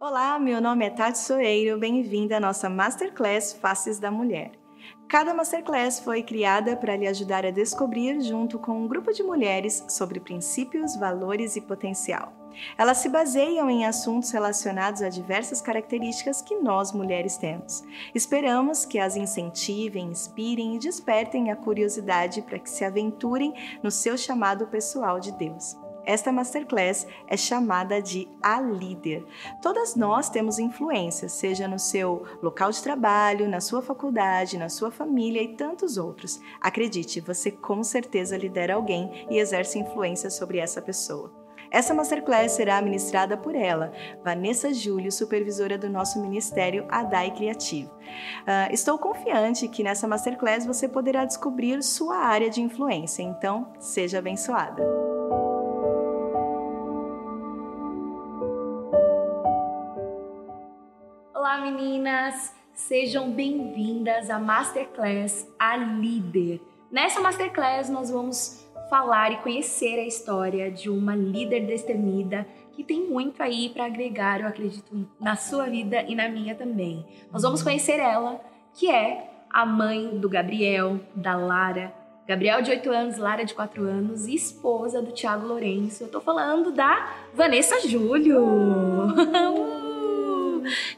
Olá, meu nome é Tati Soeiro, bem-vinda à nossa Masterclass Faces da Mulher. Cada Masterclass foi criada para lhe ajudar a descobrir, junto com um grupo de mulheres, sobre princípios, valores e potencial. Elas se baseiam em assuntos relacionados a diversas características que nós mulheres temos. Esperamos que as incentivem, inspirem e despertem a curiosidade para que se aventurem no seu chamado pessoal de Deus. Esta masterclass é chamada de A Líder. Todas nós temos influência, seja no seu local de trabalho, na sua faculdade, na sua família e tantos outros. Acredite, você com certeza lidera alguém e exerce influência sobre essa pessoa. Essa masterclass será ministrada por ela, Vanessa Júlio, supervisora do nosso ministério Adai Criativo. Uh, estou confiante que nessa masterclass você poderá descobrir sua área de influência, então seja abençoada. Meninas, sejam bem-vindas à Masterclass A Líder. Nessa Masterclass nós vamos falar e conhecer a história de uma líder destemida que tem muito aí para agregar, eu acredito, na sua vida e na minha também. Nós vamos conhecer ela, que é a mãe do Gabriel, da Lara. Gabriel de 8 anos, Lara de 4 anos e esposa do Thiago Lourenço. Eu tô falando da Vanessa Júlio.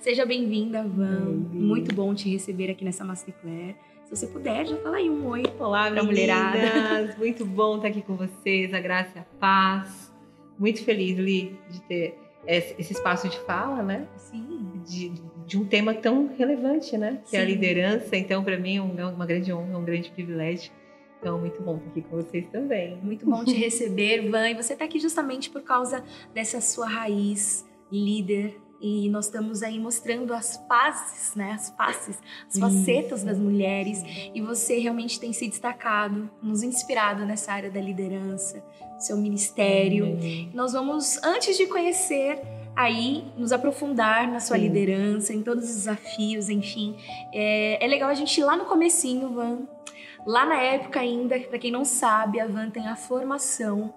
Seja bem-vinda, Van. Bem Muito bom te receber aqui nessa Masterclass. Se você puder, já fala aí um oi Olá, pra mulherada. Muito bom estar aqui com vocês, a graça e a paz. Muito feliz, Li, de ter esse espaço de fala, né? Sim. De, de um tema tão relevante, né? Que Sim. é a liderança. Então, para mim, é uma grande honra, um grande privilégio. Então, muito bom estar aqui com vocês também. Muito bom te receber, Van. E você está aqui justamente por causa dessa sua raiz líder e nós estamos aí mostrando as faces, né? As faces, as facetas das mulheres. E você realmente tem se destacado, nos inspirado nessa área da liderança, seu ministério. Nós vamos, antes de conhecer aí nos aprofundar na sua Sim. liderança, em todos os desafios, enfim. É, é, legal a gente ir lá no comecinho, Van. Lá na época ainda, para quem não sabe, a Van tem a formação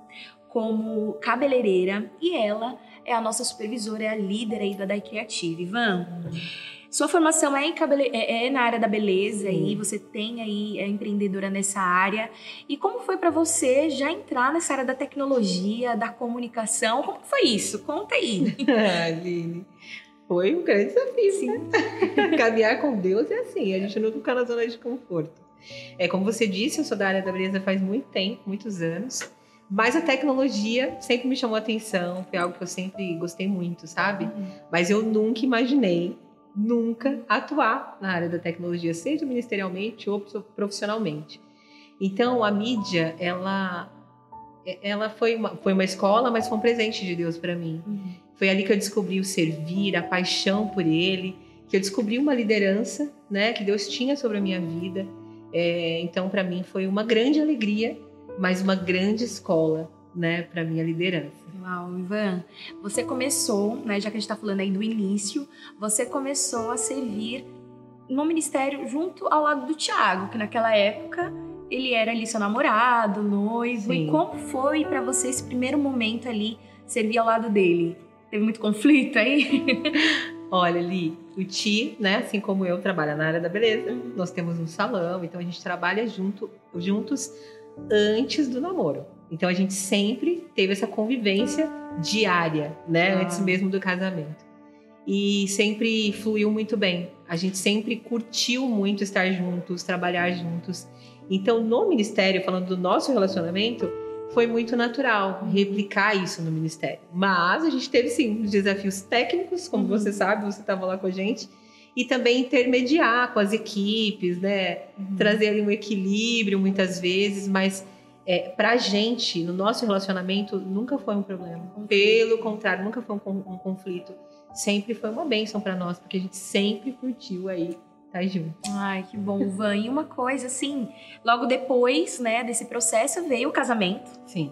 como cabeleireira e ela é a nossa supervisora, é a líder aí da Dai Creative. Ivan, sua formação é, cabele... é, é, na área da beleza Sim. e você tem aí, é empreendedora nessa área. E como foi para você já entrar nessa área da tecnologia, da comunicação? Como foi isso? Conta aí. Aline, foi um grande desafio, Sim. né? Caminhar com Deus é assim, a gente não fica na zona de conforto. É como você disse, eu sou da área da beleza faz muito tempo, muitos anos. Mas a tecnologia sempre me chamou atenção, foi algo que eu sempre gostei muito, sabe? Uhum. Mas eu nunca imaginei, nunca atuar na área da tecnologia, seja ministerialmente ou profissionalmente. Então, a mídia, ela ela foi uma, foi uma escola, mas foi um presente de Deus para mim. Uhum. Foi ali que eu descobri o servir, a paixão por Ele, que eu descobri uma liderança, né, que Deus tinha sobre a minha vida. É, então, para mim, foi uma grande alegria mas uma grande escola, né, para minha liderança. Uau, Ivan, você começou, né, já que a gente está falando aí do início, você começou a servir no ministério junto ao lado do Tiago, que naquela época ele era ali seu namorado, noivo. Sim. E como foi para você esse primeiro momento ali servir ao lado dele? Teve muito conflito aí? Olha, ali, o Ti, né, assim como eu, trabalha na área da beleza. Nós temos um salão, então a gente trabalha junto, juntos antes do namoro. Então a gente sempre teve essa convivência diária, né? Ah. Antes mesmo do casamento. E sempre fluiu muito bem. A gente sempre curtiu muito estar juntos, trabalhar juntos. Então, no ministério, falando do nosso relacionamento, foi muito natural replicar isso no ministério. Mas a gente teve sim os desafios técnicos, como uhum. você sabe, você estava lá com a gente e também intermediar com as equipes, né? Uhum. Trazer ali um equilíbrio muitas vezes, mas é, pra gente, no nosso relacionamento, nunca foi um problema. Pelo contrário, nunca foi um, um conflito. Sempre foi uma bênção para nós, porque a gente sempre curtiu aí tá junto. Ai, que bom, Van. E uma coisa, assim, logo depois, né, desse processo veio o casamento. Sim.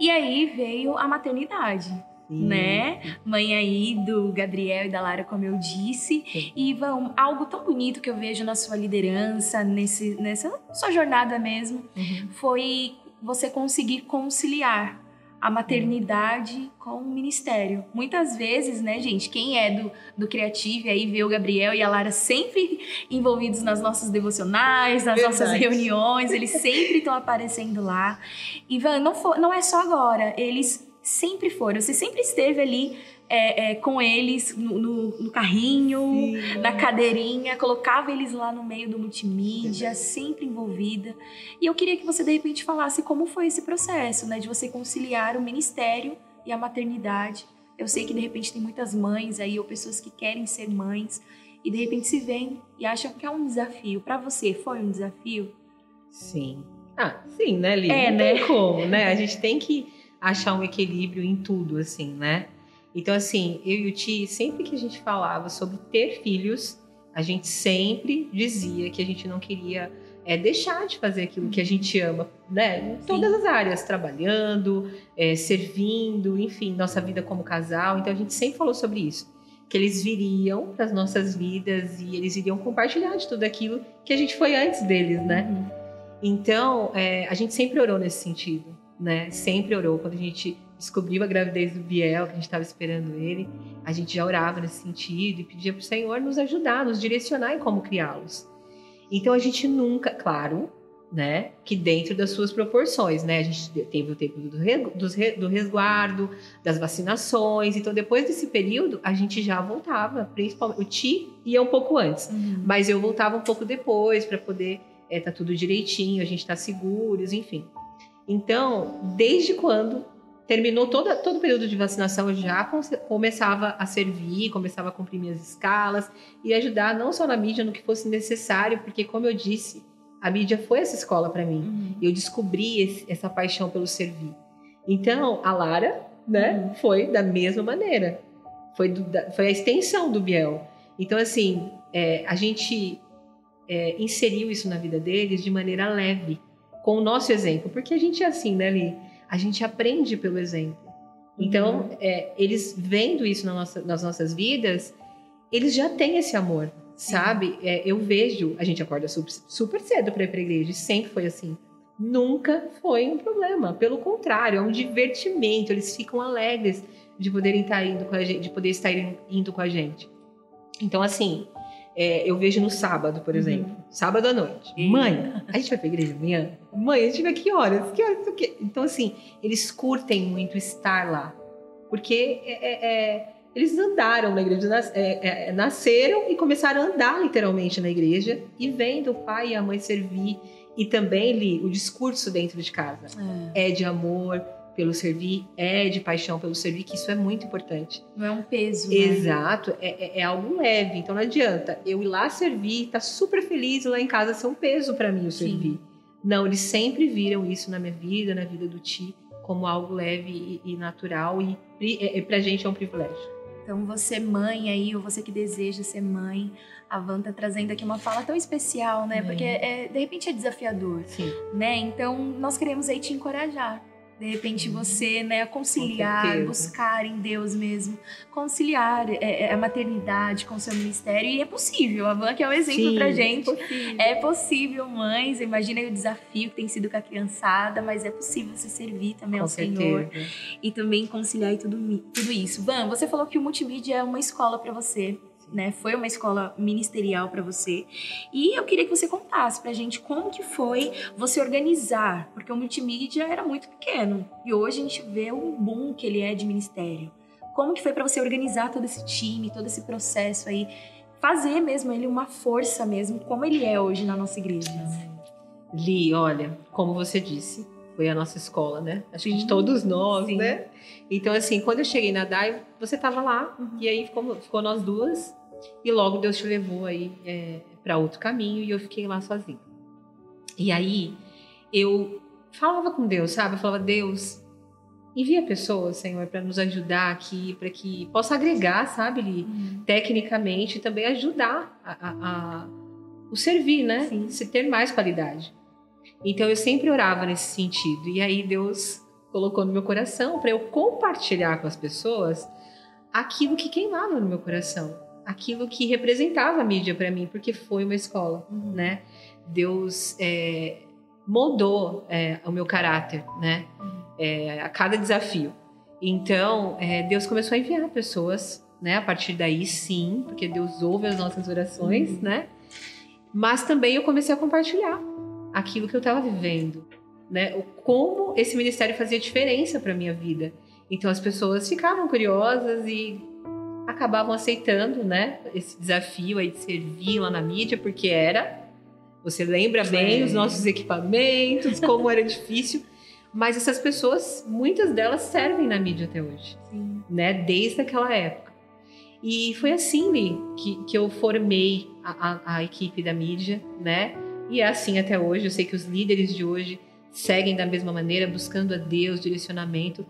E aí veio a maternidade né? Mãe aí do Gabriel e da Lara, como eu disse. Sim. E vão, algo tão bonito que eu vejo na sua liderança, nesse, nessa sua jornada mesmo, uhum. foi você conseguir conciliar a maternidade com o ministério. Muitas vezes, né, gente, quem é do, do criativo aí vê o Gabriel e a Lara sempre envolvidos nas nossas devocionais, nas Verdade. nossas reuniões, eles sempre estão aparecendo lá. E Van, não, for, não é só agora, eles sempre foram. Você sempre esteve ali é, é, com eles no, no, no carrinho, Sim. na cadeirinha, colocava eles lá no meio do multimídia, sempre envolvida. E eu queria que você de repente falasse como foi esse processo, né, de você conciliar o ministério e a maternidade. Eu sei que de repente tem muitas mães aí ou pessoas que querem ser mães e de repente se veem e acham que é um desafio. Para você foi um desafio? Sim. Ah, sim, né, Lívia? É, Não né? Tem como, né? A gente tem que achar um equilíbrio em tudo, assim, né? Então, assim, eu e o Ti, sempre que a gente falava sobre ter filhos, a gente sempre dizia que a gente não queria é, deixar de fazer aquilo que a gente ama, né? Em todas as áreas, trabalhando, é, servindo, enfim, nossa vida como casal. Então, a gente sempre falou sobre isso. Que eles viriam para as nossas vidas e eles iriam compartilhar de tudo aquilo que a gente foi antes deles, né? Uhum. Então, é, a gente sempre orou nesse sentido, né? Sempre orou. Quando a gente descobriu a gravidez do Biel, que a gente estava esperando ele, a gente já orava nesse sentido e pedia para o Senhor nos ajudar, nos direcionar em como criá-los. Então a gente nunca, claro, né, que dentro das suas proporções, né, a gente teve o tempo do, do resguardo, das vacinações, então depois desse período a gente já voltava, principalmente o Ti ia um pouco antes, uhum. mas eu voltava um pouco depois para poder é, tá tudo direitinho, a gente tá seguros, enfim. Então, desde quando terminou toda, todo o período de vacinação, eu já começava a servir, começava a cumprir minhas escalas e ajudar não só na mídia, no que fosse necessário, porque, como eu disse, a mídia foi essa escola para mim. Uhum. Eu descobri esse, essa paixão pelo servir. Então, a Lara, né, uhum. foi da mesma maneira. Foi, do, da, foi a extensão do Biel. Então, assim, é, a gente é, inseriu isso na vida deles de maneira leve, com o nosso exemplo. Porque a gente é assim, né, Li? a gente aprende pelo exemplo. Então, uhum. é, eles vendo isso na nossa, nas nossas vidas, eles já têm esse amor, sabe? É, eu vejo, a gente acorda super, super cedo para ir para a igreja, sempre foi assim. Nunca foi um problema, pelo contrário, é um divertimento. Eles ficam alegres de poderem estar indo com a gente, de poder estar indo com a gente. Então, assim, é, eu vejo no sábado, por uhum. exemplo. Uhum. Sábado à noite. Mãe, a gente vai pra igreja amanhã? Mãe, a gente vai que horas? Que horas? Então, assim, eles curtem muito estar lá. Porque é, é, é eles andaram na igreja, nas, é, é, nasceram e começaram a andar literalmente na igreja e vendo o pai e a mãe servir. E também, Li, o discurso dentro de casa é de amor, pelo servir, é de paixão pelo servir, que isso é muito importante. Não é um peso. Né? Exato, é, é, é, algo leve. Então não adianta eu ir lá servir, tá super feliz lá em casa ser um peso para mim o servir. Sim. Não, eles sempre viram isso na minha vida, na vida do Ti, como algo leve e, e natural e, e, e pra gente é um privilégio. Então, você mãe aí, ou você que deseja ser mãe, a Van tá trazendo aqui uma fala tão especial, né? É. Porque é, de repente é desafiador, Sim. né? Então, nós queremos aí te encorajar de repente você, né, conciliar, buscar em Deus mesmo, conciliar é, é, a maternidade com o seu ministério. E é possível. A Van que é um exemplo Sim, pra gente. É possível. é possível, mães. Imagina o desafio que tem sido com a criançada, mas é possível você servir também com ao certeza. Senhor. E também conciliar tudo, tudo isso. Van, você falou que o multimídia é uma escola para você né? Foi uma escola ministerial para você. E eu queria que você contasse pra gente como que foi você organizar, porque o multimídia era muito pequeno e hoje a gente vê o boom que ele é de ministério. Como que foi para você organizar todo esse time, todo esse processo aí, fazer mesmo ele uma força mesmo, como ele é hoje na nossa igreja? Li, olha, como você disse, foi a nossa escola, né? Acho que de todos nós, sim. né? Então, assim, quando eu cheguei na DAI, você estava lá, uhum. e aí ficou, ficou nós duas, e logo Deus te levou aí é, para outro caminho e eu fiquei lá sozinha. E aí eu falava com Deus, sabe? Eu falava, Deus, envia pessoas, Senhor, para nos ajudar aqui, para que possa agregar, sabe, Li, uhum. tecnicamente e também ajudar a, a, a, o servir, né? Sim. Se ter mais qualidade. Então eu sempre orava nesse sentido. E aí Deus colocou no meu coração para eu compartilhar com as pessoas aquilo que queimava no meu coração aquilo que representava a mídia para mim, porque foi uma escola, uhum. né? Deus é, moldou é, o meu caráter, né? Uhum. é, a cada desafio. Então, é, Deus começou a enviar pessoas, né? A partir daí, sim, porque Deus ouve as nossas orações, uhum. né? Mas também eu comecei a compartilhar aquilo que eu estava vivendo, né? O, como esse ministério fazia diferença para minha vida. Então as pessoas ficavam curiosas e acabavam aceitando, né? Esse desafio aí de servir lá na mídia, porque era. Você lembra bem os nossos equipamentos, como era difícil. Mas essas pessoas, muitas delas servem na mídia até hoje, Sim. né? Desde aquela época. E foi assim, Li, que, que eu formei a, a, a equipe da mídia, né? E é assim até hoje. Eu sei que os líderes de hoje seguem da mesma maneira, buscando a Deus, direcionamento,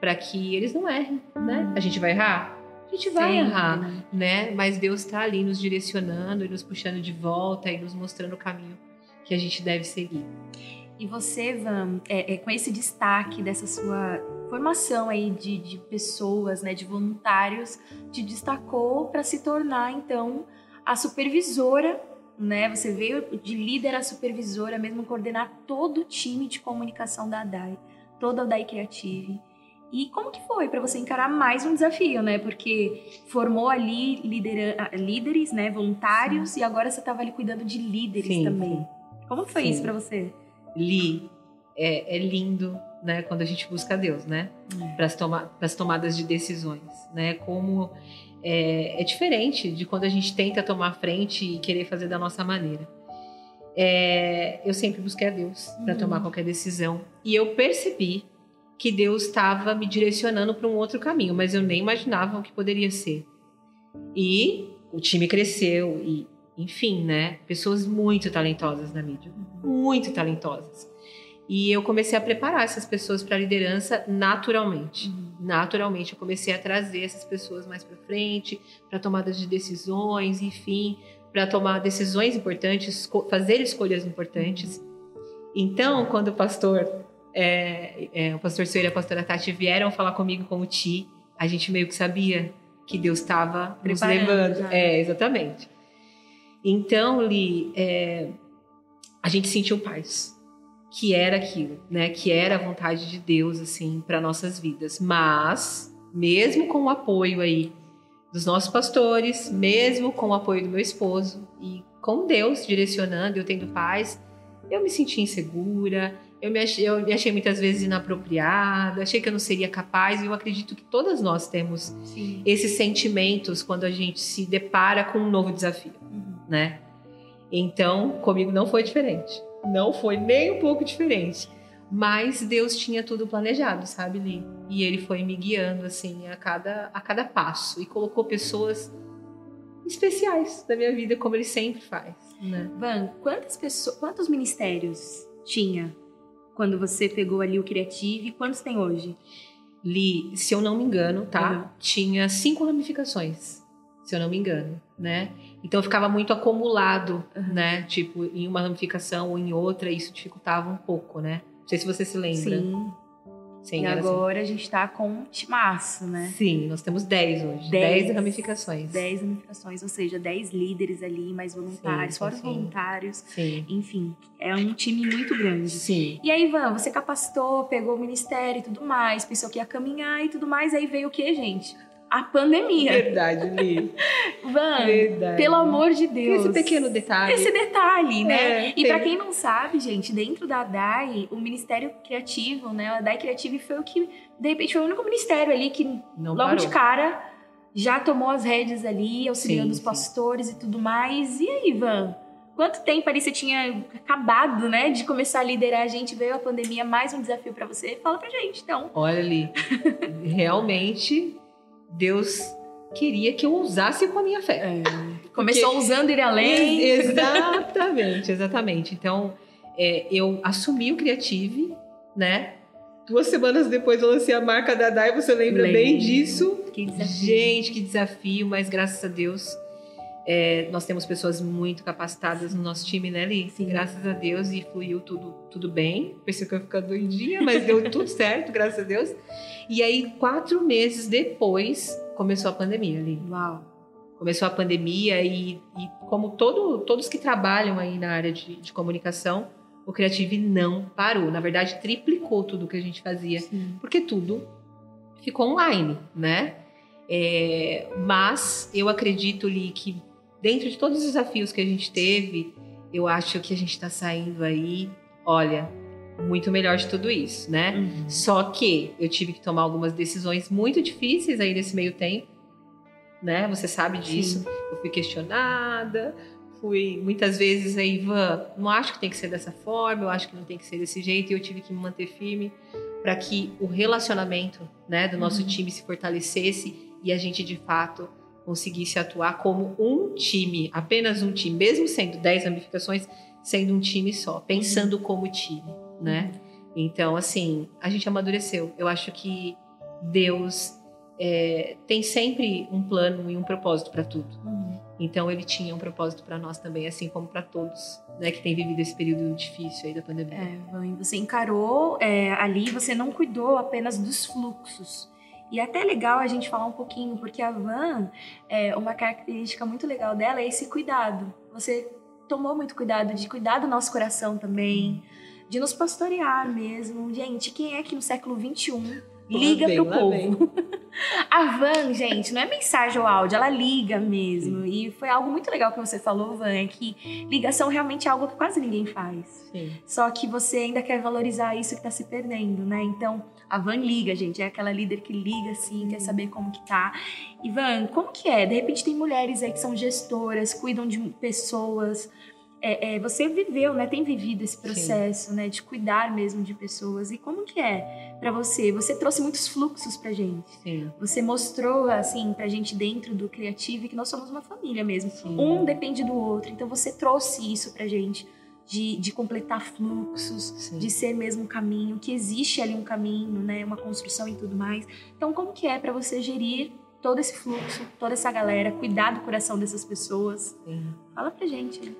para que eles não errem, né? A gente vai errar? A gente vai Sempre, errar, né? né? Mas Deus está ali nos direcionando e nos puxando de volta e nos mostrando o caminho que a gente deve seguir. E você, Van, é, é, com esse destaque dessa sua formação aí de, de pessoas, né, de voluntários, te destacou para se tornar então a supervisora, né? Você veio de líder a supervisora, mesmo coordenar todo o time de comunicação da DAI, toda a DAI Creative. E como que foi para você encarar mais um desafio, né? Porque formou ali lidera líderes, né, voluntários, sim. e agora você estava ali cuidando de líderes sim, também. Sim. Como foi isso para você? Li, é, é, lindo, né, quando a gente busca Deus, né, é. para as toma tomadas de decisões, né, como é, é, diferente de quando a gente tenta tomar frente e querer fazer da nossa maneira. É, eu sempre busquei a Deus para uhum. tomar qualquer decisão e eu percebi que Deus estava me direcionando para um outro caminho, mas eu nem imaginava o que poderia ser. E o time cresceu e, enfim, né? Pessoas muito talentosas na mídia, muito talentosas. E eu comecei a preparar essas pessoas para a liderança naturalmente. Uhum. Naturalmente, eu comecei a trazer essas pessoas mais para frente, para tomadas de decisões, enfim, para tomar decisões importantes, fazer escolhas importantes. Então, quando o pastor é, é, o pastor Soeira e a pastora Tati vieram falar comigo com o Ti, a gente meio que sabia que Deus estava nos levando. Já. É, exatamente. Então, Li, é, a gente sentiu paz, que era aquilo, né? Que era a vontade de Deus, assim, para nossas vidas. Mas, mesmo com o apoio aí dos nossos pastores, mesmo com o apoio do meu esposo e com Deus direcionando, eu tendo paz, eu me senti insegura, eu me, achei, eu me achei muitas vezes inapropriada, achei que eu não seria capaz, e eu acredito que todas nós temos Sim. esses sentimentos quando a gente se depara com um novo desafio, uhum. né? Então, comigo não foi diferente. Não foi nem um pouco diferente. Mas Deus tinha tudo planejado, sabe, Li? E ele foi me guiando, assim, a cada, a cada passo. E colocou pessoas especiais da minha vida, como ele sempre faz. Né? Van, quantas pessoas, quantos ministérios tinha quando você pegou ali o Creative? Quantos tem hoje? Li, se eu não me engano, tá? Uhum. Tinha cinco ramificações, se eu não me engano, né? Então ficava muito acumulado, uhum. né? Tipo, em uma ramificação ou em outra, isso dificultava um pouco, né? Não sei se você se lembra. Sim. Sim, e assim. agora assim. a gente está com um timaço, né? Sim, nós temos 10 hoje. 10 ramificações. 10 ramificações, ou seja, 10 líderes ali, mais voluntários, sim, fora os voluntários. Sim. Enfim, é um time muito grande. Sim. E aí, Ivan, você capacitou, pegou o ministério e tudo mais, pensou que ia caminhar e tudo mais, aí veio o que, gente? A pandemia. Verdade, Li. Van, Verdade. pelo amor de Deus. Esse pequeno detalhe. Esse detalhe, né? É, e para quem não sabe, gente, dentro da DAI, o Ministério Criativo, né? A DAI Criative foi o que, de repente, foi o único ministério ali que, não logo parou. de cara, já tomou as rédeas ali, auxiliando sim, os pastores sim. e tudo mais. E aí, Van? Quanto tempo ali você tinha acabado, né, de começar a liderar a gente? Veio a pandemia, mais um desafio para você? Fala pra gente, então. Olha ali, realmente Deus queria que eu usasse com a minha fé. É. Começou Porque... usando ir além. Exatamente, exatamente. Então, é, eu assumi o Creative, né? Duas semanas depois eu lancei a marca da Dai, você lembra Lembro. bem disso? Que desafio. Gente, que desafio, mas graças a Deus é, nós temos pessoas muito capacitadas no nosso time, né, Li? Sim. Graças a Deus e fluiu tudo, tudo bem. Pensei que eu ia ficar doidinha, mas deu tudo certo, graças a Deus. E aí, quatro meses depois, começou a pandemia, Li. Uau! Começou a pandemia e, e como todo, todos que trabalham aí na área de, de comunicação, o Creative não parou. Na verdade, triplicou tudo que a gente fazia, Sim. porque tudo ficou online, né? É, mas eu acredito, Li, que dentro de todos os desafios que a gente teve, eu acho que a gente está saindo aí, olha, muito melhor de tudo isso, né? Uhum. Só que eu tive que tomar algumas decisões muito difíceis aí nesse meio tempo, né? Você sabe disso. Eu fui questionada, fui muitas vezes aí, Ivan, não acho que tem que ser dessa forma, eu acho que não tem que ser desse jeito, e eu tive que me manter firme para que o relacionamento, né, do nosso Uhum. time se fortalecesse e a gente de fato conseguisse atuar como um time, apenas um time, mesmo sendo 10 ramificações, sendo um time só, pensando como time, né? Então, assim, a gente amadureceu. Eu acho que Deus é, tem sempre um plano e um propósito para tudo. Uhum. Então, ele tinha um propósito para nós também, assim como para todos, né, que têm vivido esse período difícil aí da pandemia. É, você encarou é, ali, você não cuidou apenas dos fluxos. E é até legal a gente falar um pouquinho, porque a Van, é, uma característica muito legal dela é esse cuidado. Você tomou muito cuidado de cuidar do nosso coração também, de nos pastorear mesmo. Gente, quem é que no século XXI liga Lá pro lá povo? A Van, gente, não é mensagem ou áudio, ela liga mesmo. E foi algo muito legal que você falou, Van, é que ligação realmente é algo que quase ninguém faz. Sim. Só que você ainda quer valorizar isso que tá se perdendo, né? Então, a Van liga, gente. É aquela líder que liga, assim, quer saber como que tá. E, Van, como que é? De repente tem mulheres aí que são gestoras, cuidam de pessoas. É, é, você viveu, né? Tem vivido esse processo, né? De cuidar mesmo de pessoas. E como que é pra você? Você trouxe muitos fluxos pra gente. Sim. Você mostrou, assim, pra gente dentro do Criativo que nós somos uma família mesmo. Sim. Um depende do outro. Então você trouxe isso pra gente. De, de completar fluxos, Sim. de ser mesmo um caminho, que existe ali um caminho, né? Uma construção e tudo mais. Então, como que é pra você gerir todo esse fluxo, toda essa galera, cuidar do coração dessas pessoas? Sim. Fala pra gente.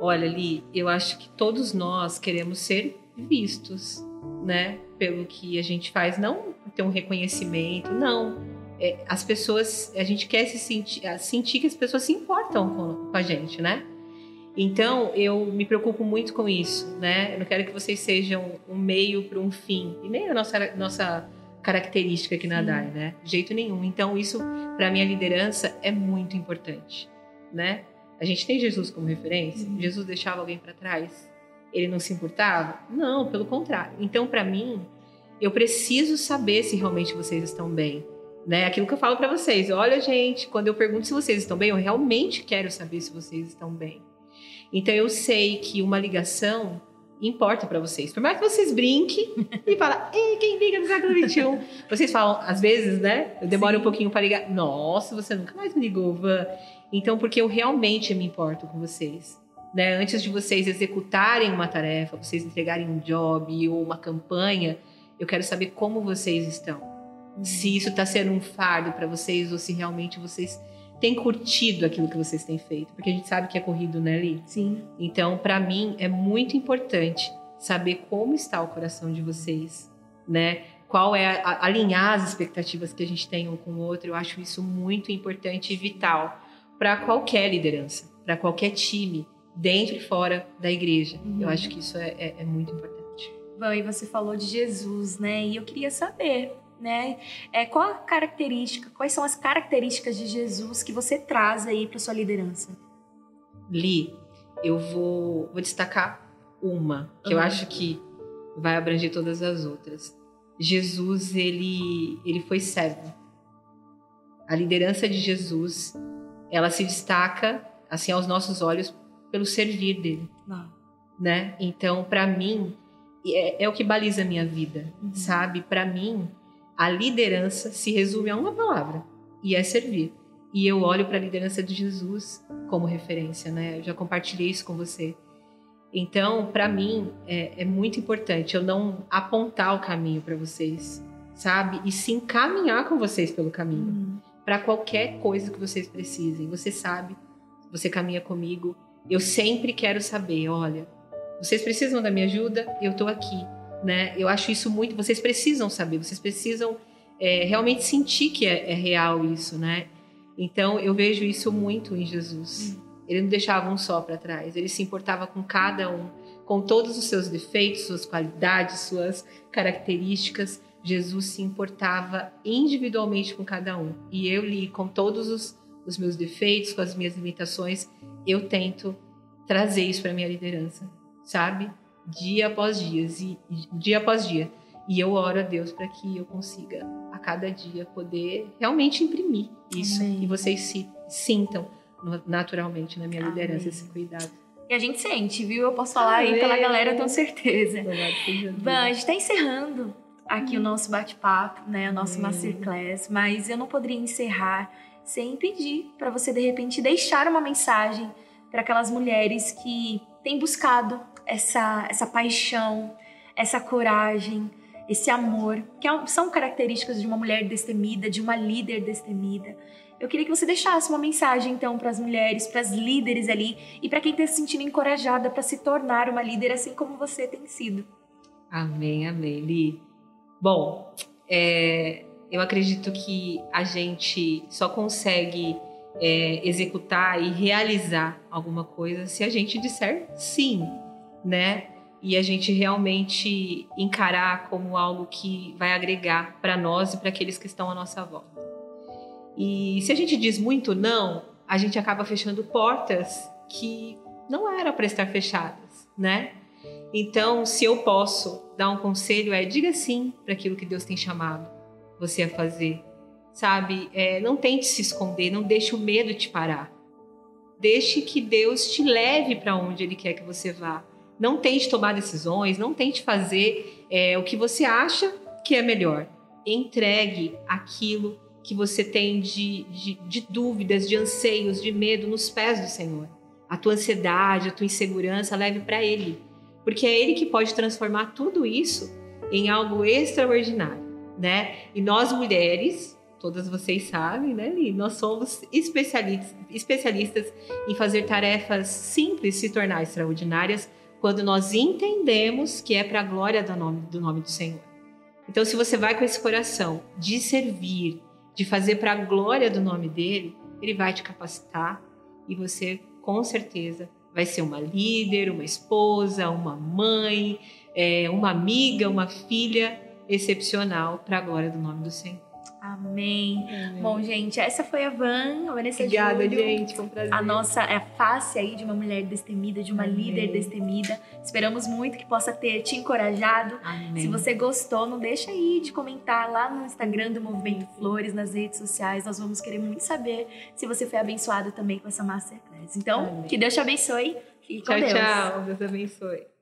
Olha, Li, eu acho que todos nós queremos ser vistos, né? Pelo que a gente faz, não ter um reconhecimento, não. É, as pessoas, a gente quer se sentir, sentir que as pessoas se importam com, com a gente, né? Então, eu me preocupo muito com isso, né? Eu não quero que vocês sejam um meio para um fim, e nem a nossa, nossa característica aqui na. DAI, né? De jeito nenhum. Então, isso, para minha liderança, é muito importante, né? A gente tem Jesus como referência. Uhum. Jesus deixava alguém para trás. Ele não se importava? Não, pelo contrário. Então, para mim, eu preciso saber se realmente vocês estão bem. Né? Aquilo que eu falo para vocês. Olha, gente, quando eu pergunto se vocês estão bem, eu realmente quero saber se vocês estão bem. Então, eu sei que uma ligação importa para vocês. Por mais que vocês brinquem e falem, Ei, quem liga no século XXI? Vocês falam, às vezes, né? Eu demoro Sim. um pouquinho para ligar. Nossa, você nunca mais me ligou, Van. Então, porque eu realmente me importo com vocês. Né? Antes de vocês executarem uma tarefa, vocês entregarem um job ou uma campanha, eu quero saber como vocês estão. Se isso está sendo um fardo para vocês ou se realmente vocês têm curtido aquilo que vocês têm feito. Porque a gente sabe que é corrido, né, Li? Sim. Então, para mim, é muito importante saber como está o coração de vocês, né? Qual é a- alinhar as expectativas que a gente tem um com o outro. Eu acho isso muito importante e vital para qualquer liderança, para qualquer time, dentro e fora da igreja. Uhum. Eu acho que isso é, é- é muito importante. Van, e você falou de Jesus, né? E eu queria saber, né? É, qual a característica, quais são as características de Jesus que você traz aí para sua liderança? Li, eu vou, vou destacar uma, que eu Uhum. acho que vai abranger todas as outras. Jesus, ele, ele foi servo. A liderança de Jesus, ela se destaca, assim, aos nossos olhos, pelo servir dele, Não. né? Então, para mim, é, é o que baliza a minha vida, Uhum. sabe? Para mim, a liderança se resume a uma palavra, e é servir. E eu olho para a liderança de Jesus como referência, né? Eu já compartilhei isso com você. Então, para mim, é, é muito importante eu não apontar o caminho para vocês, sabe? E se encaminhar com vocês pelo caminho Uhum. para qualquer coisa que vocês precisem. Você sabe, você caminha comigo. Eu sempre quero saber, olha, vocês precisam da minha ajuda, eu tô aqui, né? Eu acho isso muito. Vocês precisam saber, vocês precisam é, realmente sentir que é, é real isso, né? Então eu vejo isso muito em Jesus. Ele não deixava um só para trás. Ele se importava com cada um, com todos os seus defeitos, suas qualidades, suas características, Jesus se importava individualmente com cada um. E eu li com todos os, os meus defeitos, com as minhas limitações, eu tento trazer isso para minha liderança, sabe? Dia após dia, e, dia após dia. E eu oro a Deus para que eu consiga a cada dia poder realmente imprimir isso Amém. e vocês se sintam naturalmente na minha liderança Amém. esse cuidado. E a gente sente, viu? Eu posso falar aí pela galera, tenho certeza. Van, a gente tá encerrando aqui o nosso bate-papo, né? O nosso Masterclass, mas eu não poderia encerrar sem pedir para você, de repente, deixar uma mensagem para aquelas mulheres que têm buscado essa, essa paixão, essa coragem, esse amor, que é são características de uma mulher destemida, de uma líder destemida. Eu queria que você deixasse uma mensagem então para as mulheres, para as líderes ali e para quem está se sentindo encorajada para se tornar uma líder assim como você tem sido. Amém, amém, Li. Bom, é, eu acredito que a gente só consegue é, executar e realizar alguma coisa se a gente disser sim, né? E a gente realmente encarar como algo que vai agregar para nós e para aqueles que estão à nossa volta. E se a gente diz muito não, a gente acaba fechando portas que não era para estar fechadas, né? Então, se eu posso dar um conselho, é diga sim para aquilo que Deus tem chamado você a fazer, sabe? É, não tente se esconder, não deixe o medo te parar. Deixe que Deus te leve para onde Ele quer que você vá. Não tente tomar decisões, não tente fazer é, o que você acha que é melhor. Entregue aquilo que você tem de, de, de dúvidas, de anseios, de medo nos pés do Senhor. A tua ansiedade, a tua insegurança, leve para Ele. Porque é Ele que pode transformar tudo isso em algo extraordinário, né? E nós mulheres, todas vocês sabem, né, Li? Nós somos especialistas, especialistas em fazer tarefas simples se tornar extraordinárias quando nós entendemos que é para a glória do nome, do nome do Senhor. Então, se você vai com esse coração de servir, de fazer para a glória do nome dele, ele vai te capacitar e você, com certeza, vai ser uma líder, uma esposa, uma mãe, é, uma amiga, uma filha excepcional para a glória do nome do Senhor. Amém. Amém. Bom, gente, essa foi a Van, a Vanessa Obrigada, Júlio, gente, foi um prazer. A nossa é a face aí de uma mulher destemida, de uma Amém. líder destemida. Esperamos muito que possa ter te encorajado. Amém. Se você gostou, não deixa aí de comentar lá no Instagram do Movimento Flores, nas redes sociais. Nós vamos querer muito saber se você foi abençoado também com essa Masterclass. Então, que Deus te abençoe. E tchau, Deus. tchau. Deus abençoe.